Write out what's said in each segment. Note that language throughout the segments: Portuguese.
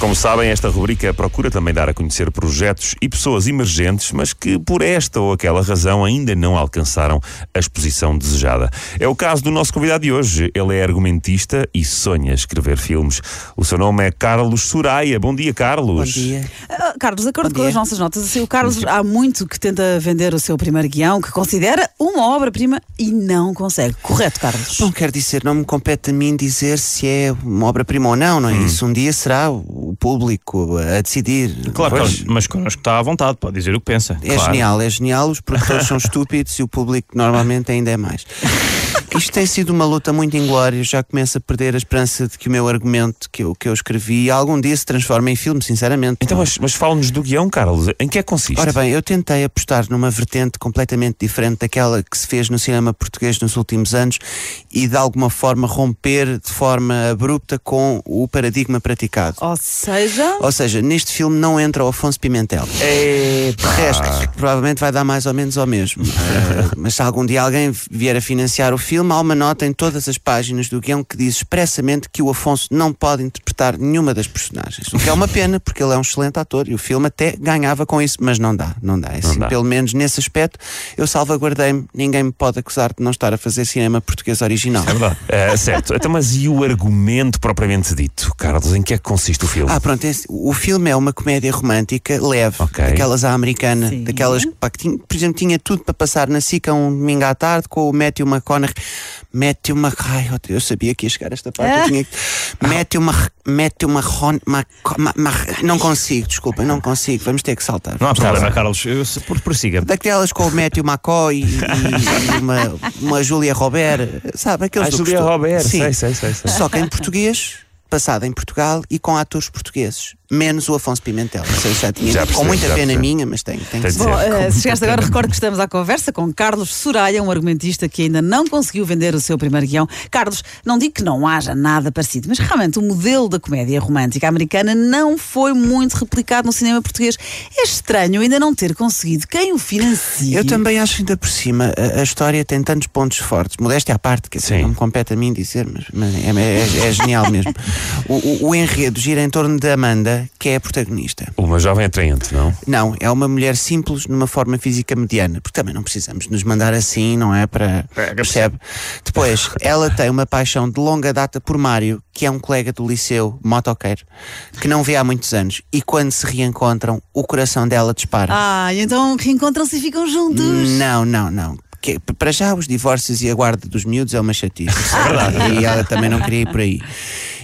Como sabem, esta rubrica procura também dar a conhecer projetos e pessoas emergentes, mas que por esta ou aquela razão ainda não alcançaram a exposição desejada. É o caso do nosso convidado de hoje. Ele é argumentista e sonha escrever filmes. O seu nome é Carlos Soraya. Bom dia, Carlos. Bom dia. Ah, Carlos, de acordo Bom com dia. as nossas notas, assim, o Carlos há muito que tenta vender o seu primeiro guião, que considera uma obra-prima e não consegue. Correto, Carlos? Não quer dizer, não me compete a mim dizer se é uma obra-prima ou não, não é? Isso um dia será o público a decidir. Claro, Pois, mas connosco está à vontade, pode dizer o que pensa. É genial, é genial. Os produtores são estúpidos e o público normalmente ainda é mais. Isto tem sido uma luta muito inglória. Já começo a perder a esperança de que o meu argumento que eu, que eu escrevi algum dia se transforme em filme, sinceramente. Então, mas, mas fala-nos do guião, Carlos. Em que é que consiste? Ora bem, eu tentei apostar numa vertente completamente diferente daquela que se fez no cinema português nos últimos anos e de alguma forma romper de forma abrupta com o paradigma praticado. Ou seja, Ou seja, neste filme não entra o Afonso Pimentel. É... De resto, provavelmente vai dar mais ou menos ao mesmo. Eh, mas se algum dia alguém vier a financiar o filme, há uma nota em todas as páginas do guião que diz expressamente que o Afonso não pode interpretar nenhuma das personagens. O que é uma pena, porque ele é um excelente ator e o filme até ganhava com isso, mas não dá, não dá. Assim, dá. Pelo menos nesse aspecto, eu salvaguardei-me. Ninguém me pode acusar de não estar a fazer cinema português original. É verdade. É, certo. Então, mas e o argumento propriamente dito, Carlos? Em que é que consiste o filme? Ah, pronto, esse- o filme é uma comédia romântica leve, Ok. daquelas à americana, Sim. daquelas pá, que tinha, por exemplo, tinha tudo para passar na SICA um domingo à tarde com o Matthew McConaughey. Matthew Mc... Ai, eu- sabia que ia chegar a esta parte. Eu tinha... que- Matthew Mc... Matthew McCon... Mac... Ma- Ma- Não consigo, desculpa, não consigo. Vamos ter que saltar. Não há problema, Carlos. Eu, por, prossiga. Daquelas com o Matthew McCoy e, e uma, uma Julia Robert, sabe? Aqueles A do Julia. Roberts, Sim. sei, sei, sei, sei. Só que em português, passada em Portugal e com atores portugueses, menos o Afonso Pimentel. Não sei se já tinha Já com muita já pena percebi. minha, mas tem, tem, Tem que de ser. Bom, eh, se chegaste agora, recordo que estamos à conversa com Carlos Soraya, um argumentista que ainda não conseguiu vender o seu primeiro guião. Carlos, não digo que não haja nada parecido, mas realmente o modelo da comédia romântica americana não foi muito replicado no cinema português. É estranho ainda não ter conseguido quem o financia. Eu também acho ainda por cima a, a história tem tantos pontos fortes, modéstia à parte, que Sim. não me compete a mim dizer, mas, mas é, é- é genial mesmo. O, o- o enredo gira em torno da Amanda, que é a protagonista. Uma jovem atraente, não? Não, é uma mulher simples numa forma física mediana, porque também não precisamos nos mandar assim, não é? Para. Percebe? Depois, ela tem uma paixão de longa data por Mário, que é um colega do liceu, motoqueiro, que não vê há muitos anos. E quando se reencontram, o coração dela dispara. Ah, então reencontram-se e ficam juntos. Não, não, não. Que- para já, os divórcios e a guarda dos miúdos é uma chatice. Isso é verdade. E ela também não queria ir por aí.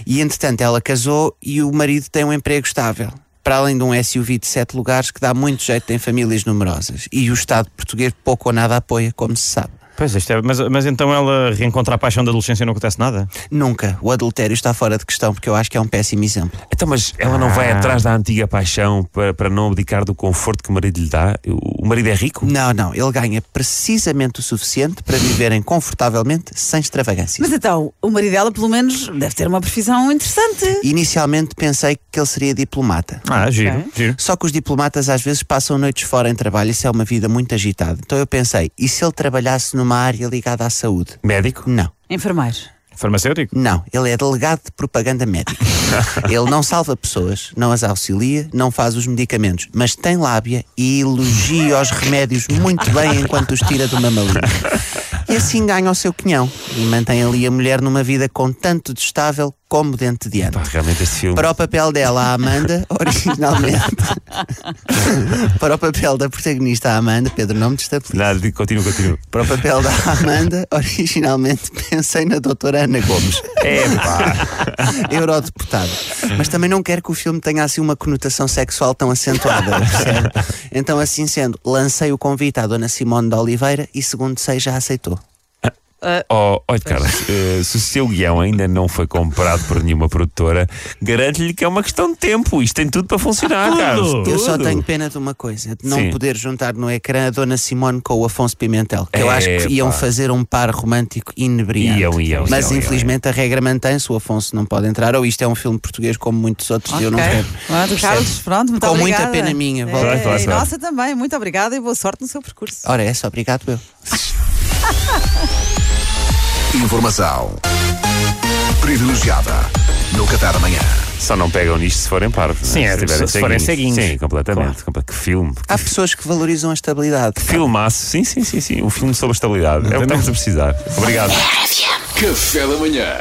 E entretanto, ela casou e o marido tem um emprego estável. Para além de um SUV de sete lugares que dá muito jeito em famílias numerosas. E o Estado português pouco ou nada apoia, como se sabe. Pois, isto é, mas, mas então ela reencontra a paixão da adolescência e não acontece nada? Nunca. O adultério está fora de questão, porque eu acho que é um péssimo exemplo. Então, mas ela não vai atrás da antiga paixão para, para não abdicar do conforto que o marido lhe dá? O o marido é rico? Não, não. Ele ganha precisamente o suficiente para viverem confortavelmente, sem extravagância. Mas então, o marido dela, pelo menos, deve ter uma profissão interessante. Inicialmente pensei que ele seria diplomata. Ah, giro, giro. Só que os diplomatas às vezes passam noites fora em trabalho, isso é uma vida muito agitada. Então eu pensei, e se ele trabalhasse numa área ligada à saúde? Médico? Não, Enfermeiro. Farmacêutico? não, ele é delegado de propaganda médica. ele não salva pessoas, não as auxilia, não faz os medicamentos, mas tem lábia e elogia os remédios muito bem enquanto os tira de uma malinha. E assim ganha o seu quinhão e mantém ali a mulher numa vida com tanto de estável como dente de ano. Para o papel dela, a Amanda, originalmente. para o papel da protagonista, a Amanda, Pedro, não me destabilize. Nada, digo, continua, continua. Para o papel da Amanda, originalmente pensei na doutora Ana Gomes, É pá. eurodeputada. Mas também não quero que o filme tenha assim uma conotação sexual tão acentuada. Então, assim sendo, lancei o convite à dona Simone de Oliveira e, segundo sei, já aceitou. Oh, olha, Carlos, eh, se o seu guião ainda não foi comprado por nenhuma produtora, garanto-lhe que é uma questão de tempo. Isto tem tudo para funcionar, Tudo. Carlos. Eu só tudo. tenho pena de uma coisa, de não Sim. poder juntar no ecrã a Dona Simone com o Afonso Pimentel, que eu É, acho que iam pá. fazer um par romântico inebriante. Iam, iam, Mas iam, infelizmente a regra mantém-se, o Afonso não pode entrar, ou isto é um filme português como muitos outros e eu não quero. Carlos, pronto, muito Com muita obrigada. pena minha, É, e nossa também, muito obrigada e boa sorte no seu percurso. Ora, é essa, obrigado eu. Informação privilegiada no Qatar amanhã. Só não pegam nisto se forem parvos. Sim, né? é, tiverem se forem ceguinhos. Sim, completamente. Comple- Que filme. Há pessoas que valorizam a estabilidade. Filmaço. Sim, sim, sim, sim. Um filme sobre a estabilidade. É o que estamos a precisar. Obrigado. Café da manhã.